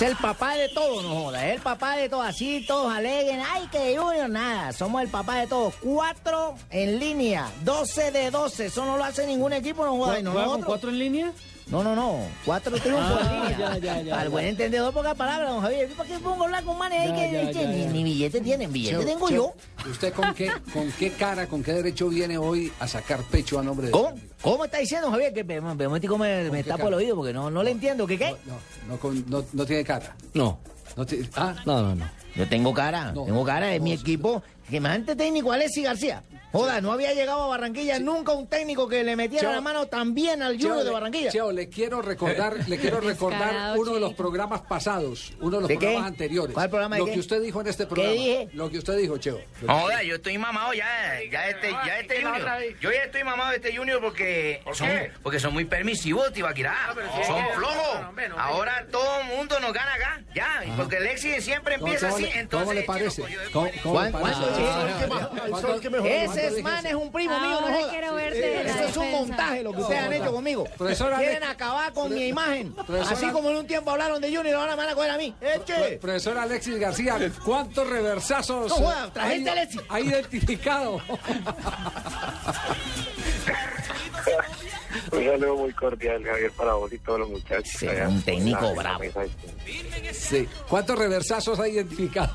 Es el papá de todo, no joda. Es el papá de todo. Así todos aleguen. Ay, que Junior, nada. Somos el papá de todos. Cuatro en línea. 12 de 12. Eso no lo hace ningún equipo, no joda. Y no ¿Juega con nosotros. cuatro en línea? No, no, no. Cuatro triunfos Ah, en línea. ya, ya, ya, Al buen entendedor, pocas palabras, don Javier. ¿Para qué pongo hablar con manes ahí Ya, que ya, este, ya, ni, ya. ni billete tienen? Billete tengo Cheo, yo. ¿Usted con qué, con qué cara, con qué derecho viene hoy a sacar pecho a nombre de... ¿Cómo? ¿Cómo está diciendo, don Javier? Que me, me, me, me, me tapo el oído porque no, no le entiendo. ¿Qué qué? No, no, con- no, no tiene cara. No, ah, no, no, no. Yo tengo cara, No, tengo cara, es no, mi equipo. Que más antes técnico Alexis García. Joda, no había llegado a Barranquilla nunca un técnico que le metiera Cheo, la mano tan bien al Cheo, Junior de Barranquilla. Cheo, le quiero recordar, le quiero recordar Descarado, uno de los programas pasados, uno de los ¿De qué? programas anteriores. ¿Cuál programa de Lo qué? que usted dijo en este programa. dije? Lo que usted dijo, Cheo. Joda, yo estoy mamado ya, ya este, ya este Junior. Yo ya estoy mamado de este Junior porque son, porque son muy permisivos, Tibaquirá. Son flojos. Ahora todo el mundo nos gana acá, ya. Y porque Lexi siempre ¿Cómo, empieza cómo así, entonces... cómo le parece? de ¿Cómo, cómo le ¿Cuán- parece? dice? Ah, ¿cuánto- Ese man es un primo mío, no joda. quiero verte Eso es un montaje lo que ustedes han hecho conmigo. Profesora Quieren acabar con mi imagen. Profesora- Así como en un tiempo hablaron de Junior, ahora me van a coger a mí. ¡Eche! Profesor Alexis García, ¿cuántos reversazos No joda, trajiste ha- a Alexis. ha identificado? Un saludo muy cordial, Javier, para vos y todos los muchachos. Sí, allá un técnico la- en la bravo. Sí. ¿Cuántos reversazos ha identificado?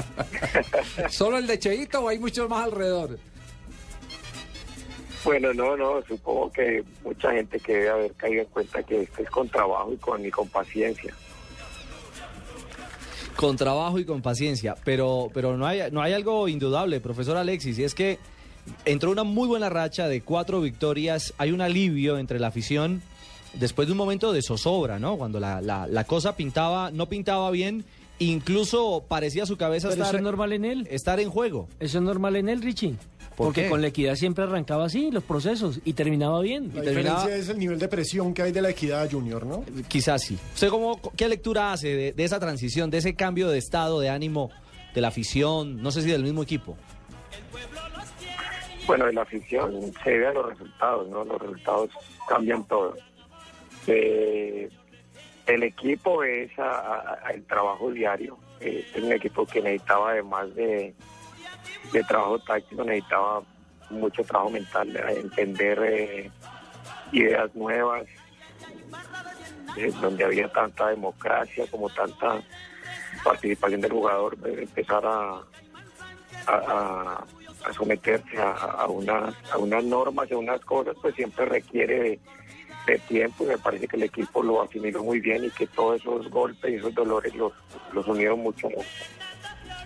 ¿Solo el de Cheito o hay muchos más alrededor? Bueno, no, no, supongo que mucha gente que debe haber caído en cuenta que esto es con trabajo y con, y con paciencia. Con trabajo y con paciencia. Pero, pero no, hay, no hay algo indudable, profesor Alexis, y es que entró una muy buena racha de cuatro victorias. Hay un alivio entre la afición después de un momento de zozobra, ¿no? Cuando la, la- la cosa pintaba, no pintaba bien, incluso parecía su cabeza Pero eso estar, es normal en él. estar en juego. Eso es normal en él, Richie. ¿Por Porque qué? con la equidad siempre arrancaba así los procesos y terminaba bien. La terminaba- diferencia es el nivel de presión que hay de la equidad junior, ¿no? Quizás sí. ¿Usted cómo, qué lectura hace de, de esa transición, de ese cambio de estado, de ánimo de la afición, no sé si del mismo equipo? Bueno, de la afición se debe a los resultados, ¿no? Los resultados cambian todo. Eh, el equipo es a- el trabajo diario. Eh, es un equipo que necesitaba, además de, trabajo táctico, necesitaba mucho trabajo mental, de entender eh, ideas nuevas, eh, donde había tanta democracia como tanta participación del jugador, eh, empezar a, a- someterse a, a unas, a unas normas a unas cosas, pues siempre requiere de, de tiempo y me parece que el equipo lo asimiló muy bien y que todos esos golpes y esos dolores los, los unieron mucho.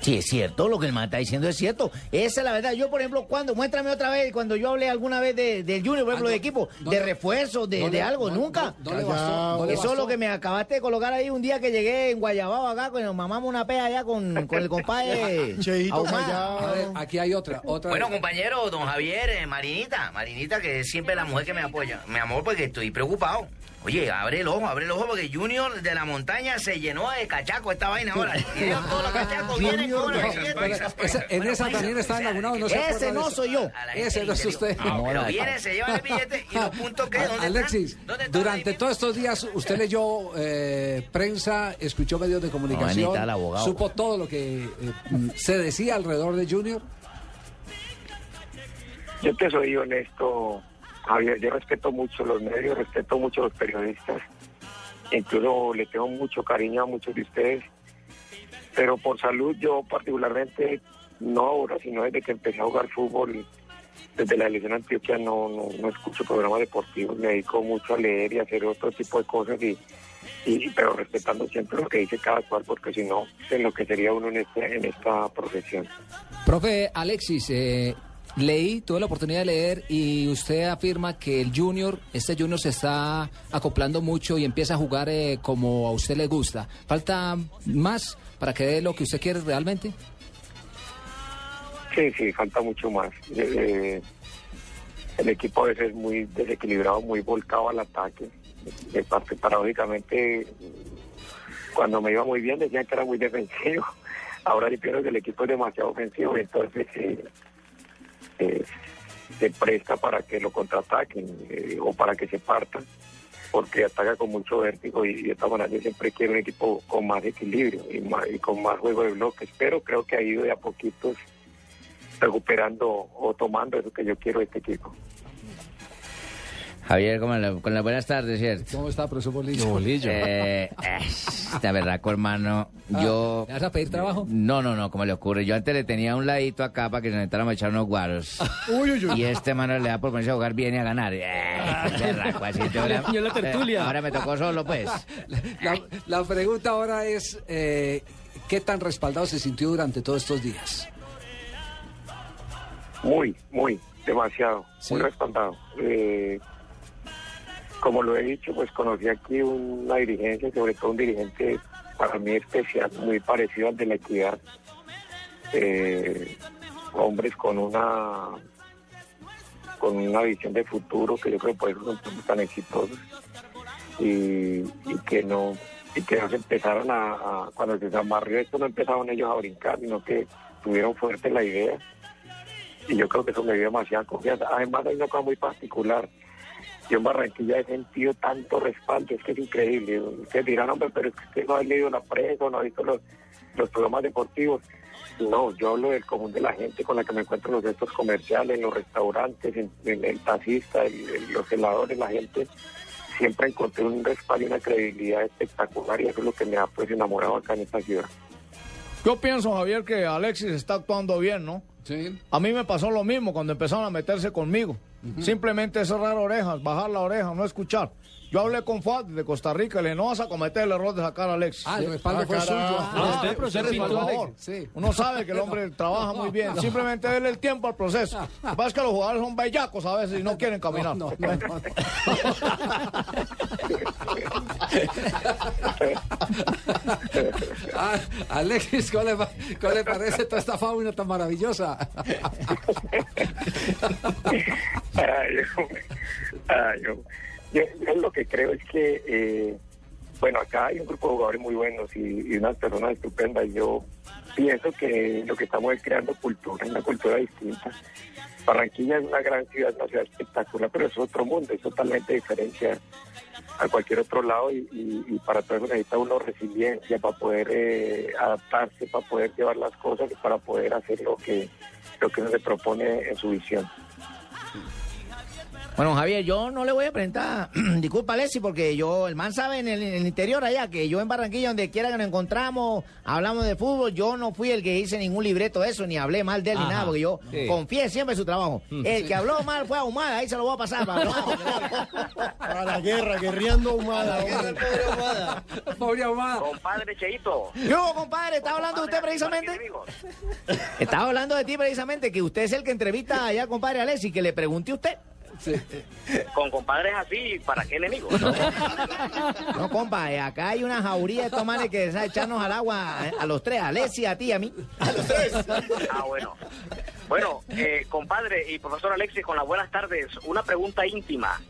Sí, es cierto, lo que el man está diciendo es cierto. Esa es la verdad. Yo, por ejemplo, cuando, muéstrame otra vez, cuando yo hablé alguna vez de, del Junior, por ejemplo, Ah, no, de equipo, no de refuerzo, de, no de algo, no- nunca. No, no le bastó. no le Eso es lo que me acabaste de colocar ahí un día que llegué en Guayabao acá, cuando nos mamamos una pea allá con, con el compadre Cheito. A ver, aquí hay otra, otra. Bueno, compañero, don Javier, eh, Marinita, Marinita, que es siempre la mujer que me apoya. Mi amor, porque estoy preocupado. Oye, abre el ojo, abre el ojo, porque Junior de la montaña se llenó de cachaco esta vaina ahora. Todos los cachacos vienen con la Pero esa- en esa también está enamorado, no se Ese no soy yo. Ese no es usted. digo, Pero viene, se lleva el billete y los puntos que, ¿dónde Alexis, están? ¿Dónde están durante todos estos días usted leyó eh, prensa, escuchó medios de comunicación, supo todo lo que eh, mm, se decía alrededor de Junior. Yo te soy honesto, Javier, yo respeto mucho los medios, respeto mucho los periodistas, incluso le tengo mucho cariño a muchos de ustedes, pero por salud yo particularmente, no ahora, sino desde que empecé a jugar fútbol, desde la selección Antioquia no, no, no escucho programas deportivos, me dedico mucho a leer y a hacer otro tipo de cosas, y, y pero respetando siempre lo que dice cada cual, porque si no, se enloquecería uno en, este, en esta profesión. Profe Alexis, eh, Leí, tuve la oportunidad de leer y usted afirma que el Junior, este Junior se está acoplando mucho y empieza a jugar eh, como a usted le gusta. ¿Falta más para que dé lo que usted quiere realmente? Sí, sí, falta mucho más. Eh, el equipo a veces es muy desequilibrado, muy volcado al ataque. De parte, paradójicamente, cuando me iba muy bien decían que era muy defensivo. Ahora yo pienso que el equipo es demasiado ofensivo, entonces eh, eh, se presta para que lo contraataquen eh, o para que se partan, porque ataca con mucho vértigo y de esta manera yo siempre quiero un equipo con más equilibrio y, más- y con más juego de bloques, pero creo que ha ido de a poquitos recuperando o tomando eso que yo quiero de este equipo. Javier, con, la- con las buenas tardes, ¿cierto? ¿Cómo está, profesor Bolillo? Eh, eh, la verdad, hermano, Ah, yo... ¿Le vas a pedir trabajo? No, no, no, como le ocurre. Yo antes le tenía un ladito acá para que se necesitáramos echar unos guaros. Uy, uy, uy. Y este mano le da por ponerse a jugar bien y a ganar. Eh, berraco, así, te voy a- Yo la tertulia. Eh, ahora me tocó solo, pues. La, la pregunta ahora es, eh, ¿qué tan respaldado se sintió durante todos estos días? Muy, muy, demasiado, muy respaldado. Eh, como lo he dicho, pues conocí aquí una dirigencia, sobre todo un dirigente para mí especial, muy parecido al de la equidad. Eh, hombres con una con una visión de futuro que yo creo que por eso son tan exitosos y, que no y que se empezaron a, a- cuando se amarrió esto no empezaron ellos a brincar sino que tuvieron fuerte la idea y yo creo que eso me dio demasiada confianza. Además hay una cosa muy particular. Yo en Barranquilla he sentido tanto respaldo, es que es increíble. Ustedes dirán, hombre, pero es que usted no ha leído la prensa, no ha visto los, los programas deportivos. No, yo hablo del común de la gente con la que me encuentro en los centros comerciales, en los restaurantes, en, en el taxista, el- el- los heladores, la gente. Siempre encontré un respaldo y una credibilidad espectacular y eso es lo que me ha pues enamorado acá en esta ciudad. Yo pienso, Javier, que Alexis está actuando bien, ¿no? Sí. A mí me pasó lo mismo cuando empezaron a meterse conmigo. Simplemente cerrar orejas, bajar la oreja, no escuchar. Yo hablé con Fuad de Costa Rica le no vas a cometer el error de sacar a Alexis. Ah, el respaldo fue suyo. Ah, usted, usted, profesor, por respaldó a favor. Alexis. Sí. Uno sabe que el hombre trabaja muy bien. Simplemente déle el tiempo al proceso. Lo que pasa es que los jugadores son bellacos a veces y no quieren caminar. No, no, no, no. Ah, Alexis, ¿cómo le, va- cómo le parece toda esta fauna tan maravillosa? Ay, hombre. Ay, hombre. Yo, lo que creo es que, eh, bueno, acá hay un grupo de jugadores muy buenos y, unas personas estupendas. Yo pienso que lo que estamos es creando cultura, una cultura distinta. Barranquilla es una gran ciudad, una ciudad espectacular, pero es otro mundo, es totalmente diferente a, cualquier otro lado y para todo eso necesita uno resiliencia para poder eh, adaptarse, para poder llevar las cosas y para poder hacer lo que, lo que uno se propone en su visión. Bueno, Javier, yo no le voy a presentar, disculpa Alexis, porque yo, el man sabe en el, en el interior allá, que yo en Barranquilla, donde quiera que nos encontramos, hablamos de fútbol, yo no fui el que hice ningún libreto de eso, ni hablé mal de él ni nada, porque yo sí. confié siempre en su trabajo. El que habló mal fue ahumada, ahí se lo voy a pasar. Para, Para la guerra, guerreando humada. hombre. Pobre Ahumada. Compadre Cheito. Yo, compadre, estaba hablando de usted precisamente. Estaba hablando de ti precisamente, que usted es el que entrevista allá, compadre Alexis, que le pregunté a usted. Con compadres así, ¿para qué enemigos? No, compa, eh, acá hay una jauría de estos manes que desea echarnos al agua eh, a los tres, a Alexis, a ti y a mí. Ah, bueno. Bueno, eh, compadre y profesor Alexis, con las buenas tardes, una pregunta íntima.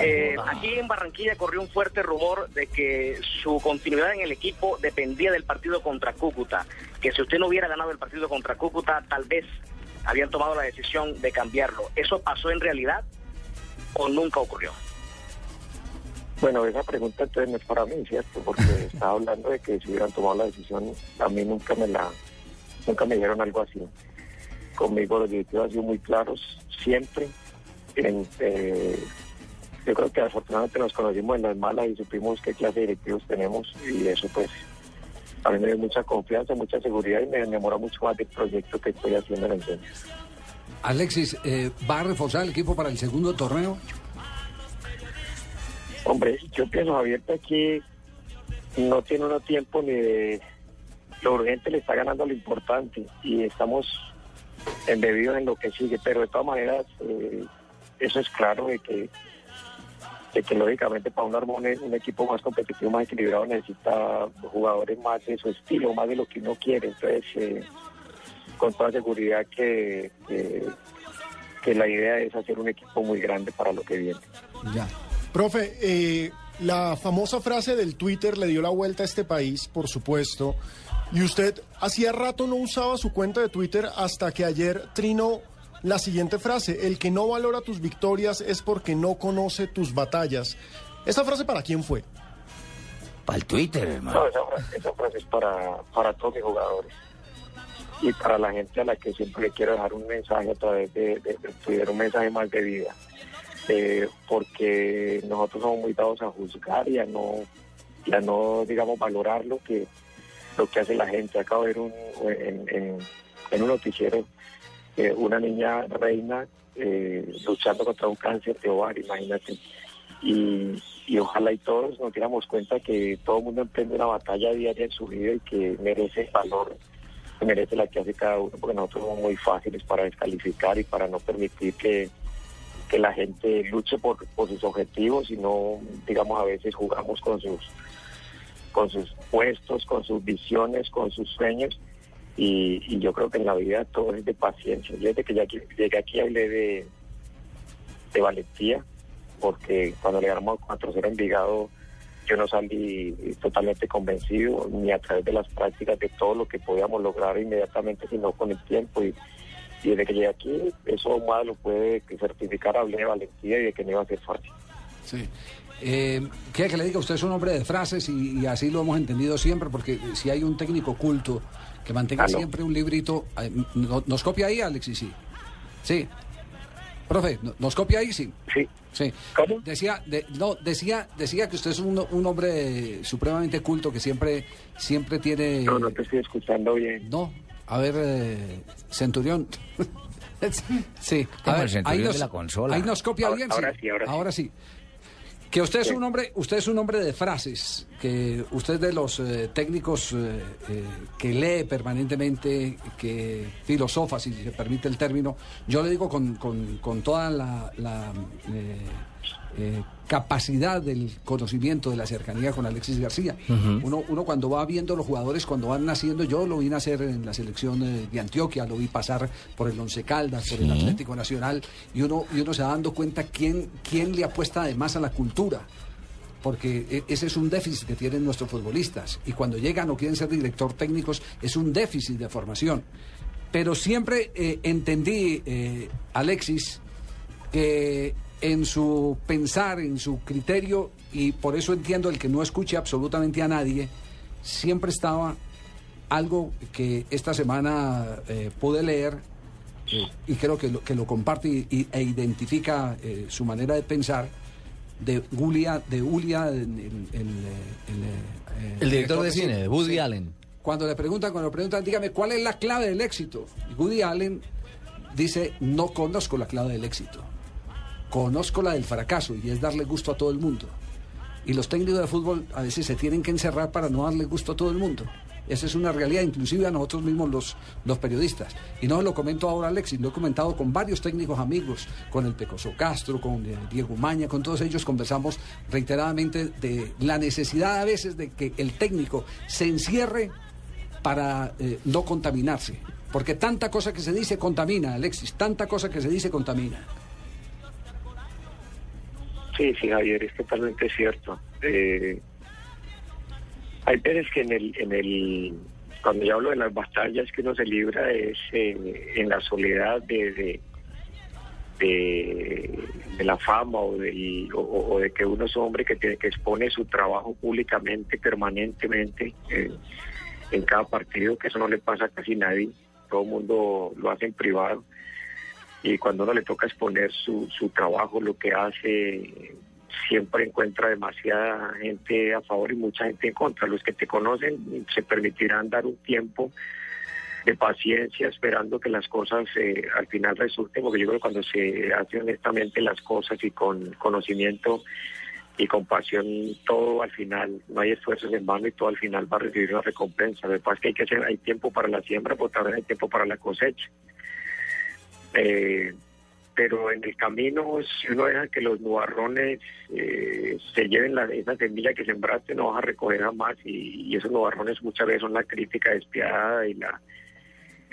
Eh, aquí en Barranquilla corrió un fuerte rumor de que su continuidad en el equipo dependía del partido contra Cúcuta, que si usted no hubiera ganado el partido contra Cúcuta, tal vez habían tomado la decisión de cambiarlo. ¿Eso pasó en realidad o nunca ocurrió? Bueno, esa pregunta entonces no es para mí, ¿cierto? Porque estaba hablando de que si hubieran tomado la decisión, a mí nunca me la, nunca me dijeron algo así. Conmigo los directivos han sido muy claros, siempre. En, eh, yo creo que afortunadamente nos conocimos en las malas y supimos qué clase de directivos tenemos y eso pues a mí me dio mucha confianza, mucha seguridad y me enamoró mucho más del proyecto que estoy haciendo en el centro. Alexis, eh, ¿va a reforzar el equipo para el segundo torneo? Hombre, yo pienso, Javier, que aquí no tiene uno tiempo ni de... Lo urgente le está ganando lo importante y estamos embebidos en lo que sigue, pero de todas maneras eh, eso es claro de que, de que lógicamente para un armón un equipo más competitivo, más equilibrado necesita jugadores más de su estilo, más de lo que uno quiere, entonces eh, con toda seguridad que, que, la idea es hacer un equipo muy grande para lo que viene. Ya. Profe, eh, la famosa frase del Twitter le dio la vuelta a este país, por supuesto. Y usted hacía rato no usaba su cuenta de Twitter hasta que ayer trinó la siguiente frase. El que no valora tus victorias es porque no conoce tus batallas. ¿Esta frase para quién fue? Para el Twitter, hermano. No, esa, frase- esa frase es para, para todos mis jugadores y para la gente a la que siempre le quiero dejar un mensaje a través de, de- de Twitter, un mensaje más de vida. Eh, porque nosotros somos muy dados a juzgar y a no, y a no digamos, valorar lo que, lo que hace la gente. Acabo de ver un, en, en- en un noticiero eh, una niña reina eh, luchando contra un cáncer de ovario, imagínate. Y, ojalá y todos nos diéramos cuenta que todo el mundo emprende una batalla diaria en su vida y que merece valor, que merece la que hace cada uno, porque nosotros somos muy fáciles para descalificar y para no permitir que, que la gente luche por, por sus objetivos y no, digamos, a veces jugamos con sus con sus puestos, con sus visiones, con sus sueños. Y, y yo creo que en la vida todo es de paciencia. Yo desde que ya llegué aquí hablé de, de valentía, porque cuando le ganamos 4-0 a Envigado, yo no salí totalmente convencido, ni a través de las prácticas de todo lo que podíamos lograr inmediatamente, sino con el tiempo. Y, y desde que llegué aquí, eso más lo puede certificar, hablé de valentía y de que no iba a ser fácil. Sí. Eh, ¿Quiere que le diga? Usted es un hombre de frases y, y así lo hemos entendido siempre, porque si hay un técnico culto que mantenga Aló. siempre un librito, eh, no- ¿nos copia ahí, Alexis? Sí. Sí. Profe, ¿no- ¿nos copia ahí? Sí. Sí. Sí. Decía, de- no, decía, decía que usted es un, un hombre supremamente culto que siempre, siempre tiene. No, no te estoy escuchando bien. No, a ver, eh, Centurión. sí, a el ver, Centurión ahí nos, de la consola. ahí nos copia Ahora- bien. ahora sí, ahora sí. sí. Que usted es un hombre, usted es un hombre de frases, que usted es de los eh, técnicos eh, eh, que lee permanentemente, que filosofa, si se permite el término. Yo le digo con, con- con toda la, la, capacidad del conocimiento de la cercanía con Alexis García. Uno, uno cuando va viendo los jugadores, cuando van naciendo, yo lo vi nacer en la selección eh, de Antioquia, lo vi pasar por el Once Caldas, por el. Atlético Nacional, y uno, y uno se va dando cuenta quién, quién le apuesta además a la cultura. Porque e- ese es un déficit que tienen nuestros futbolistas. Y cuando llegan o quieren ser director técnicos, es un déficit de formación. Pero siempre eh, entendí, eh, Alexis, que en su pensar, en su criterio, y por eso entiendo el que no escuche absolutamente a nadie, siempre estaba algo que esta semana eh, pude leer eh, y creo que lo, que lo comparte y- y- e identifica eh, su manera de pensar de Julia, de Julia, el, el- el, El director de cine, de Woody Allen. Cuando le preguntan, cuando le preguntan, dígame, ¿cuál es la clave del éxito? Y Woody Allen dice, no conozco la clave del éxito. Conozco la del fracaso y es darle gusto a todo el mundo. Y los técnicos de fútbol a veces se tienen que encerrar para no darle gusto a todo el mundo. Esa es una realidad, inclusive a nosotros mismos los, los periodistas. Y no lo comento ahora Alexis, lo he comentado con varios técnicos amigos, con el Pecoso Castro, con eh, Diego Maña, con todos ellos conversamos reiteradamente de la necesidad a veces de que el técnico se encierre para eh, no contaminarse. Porque tanta cosa que se dice contamina, Alexis, tanta cosa que se dice contamina. Sí, sí, Javier, es totalmente cierto. Eh, hay veces que en el, en el, cuando yo hablo de las batallas que uno se libra es en la soledad de, de, de, la fama o, del- o, o de que uno es hombre que tiene que expone su trabajo públicamente, permanentemente, eh, en cada partido, que eso no le pasa a casi nadie, todo el mundo lo hace en privado y cuando uno le toca exponer su, su trabajo, lo que hace, siempre encuentra demasiada gente a favor y mucha gente en contra. Los que te conocen se permitirán dar un tiempo de paciencia esperando que las cosas eh, al final resulten, porque yo creo que cuando se hacen honestamente las cosas y con conocimiento y con pasión, todo al final, no hay esfuerzos en vano y todo al final va a recibir una recompensa. Lo que hay, que hacer, hay tiempo para la siembra, pero también hay tiempo para la cosecha. Eh, pero en el camino, si uno deja que los nubarrones eh, se lleven la, esa semilla que sembraste, no vas a recoger jamás. Y, y esos nubarrones muchas veces son la crítica despiadada y la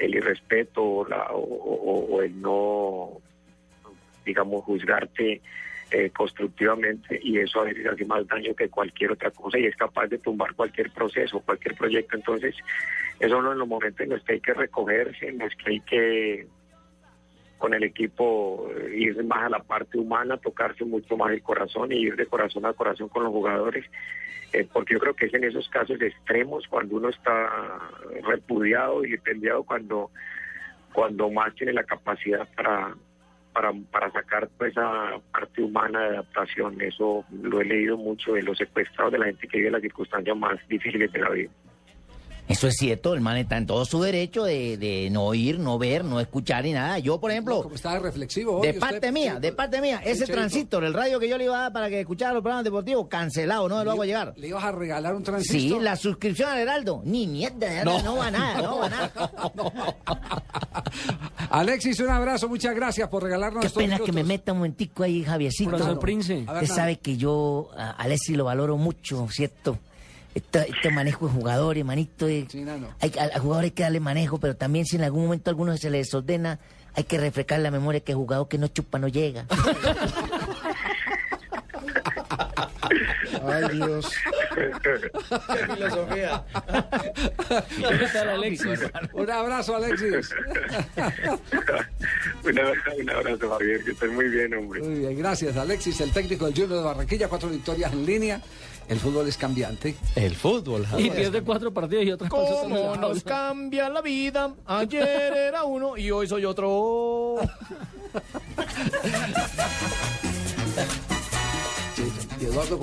el irrespeto o, la, o, el no, digamos, juzgarte eh, constructivamente y eso a veces hace más daño que cualquier otra cosa y es capaz de tumbar cualquier proceso, cualquier proyecto. Entonces, eso no en los momentos en los que hay que recogerse, en los que hay que con el equipo eh, ir más a la parte humana, tocarse mucho más el corazón y ir de corazón a corazón con los jugadores, eh, porque yo creo que es en esos casos extremos cuando uno está repudiado y pendiado cuando cuando más tiene la capacidad para para, para sacar pues, esa parte humana de adaptación. Eso lo he leído mucho de los secuestrados, de la gente que vive las circunstancias más difíciles de la vida. Eso es cierto, el man está en todo su derecho de, de no oír, no ver, no escuchar ni nada. Yo, por ejemplo, Como estaba reflexivo hoy, de usted, parte mía, de parte mía, ese Cheito. transistor, el radio que yo le iba a dar para que escuchara los programas deportivos, cancelado, no me lo hago llegar. ¿Le ibas a regalar un transistor? Sí, la suscripción al Heraldo, ni mierda, no, no va a nada, no va a nada. Alexis, un abrazo, muchas gracias por regalarnos Qué estos pena que me meta un momentico ahí, Javiercito. Usted sabe que yo a Alexis lo valoro mucho, ¿cierto? Este, este manejo de jugadores, manito. eh, hay, al, al jugador hay que darle manejo, pero también si en algún momento a alguno se le desordena, hay que refrescar la memoria que el jugador que no chupa no llega. Ay, Dios. filosofía. Un abrazo, Alexis. Un abrazo, un abrazo, Javier, que estés muy bien, hombre. Muy bien, gracias, Alexis, el técnico del Junior de Barranquilla, cuatro victorias en línea. El fútbol es cambiante. El fútbol, Y pierde cuatro partidos y otras cosas. ¿Cómo nos cambia la vida? Ayer era uno y hoy soy otro. Y Eduardo.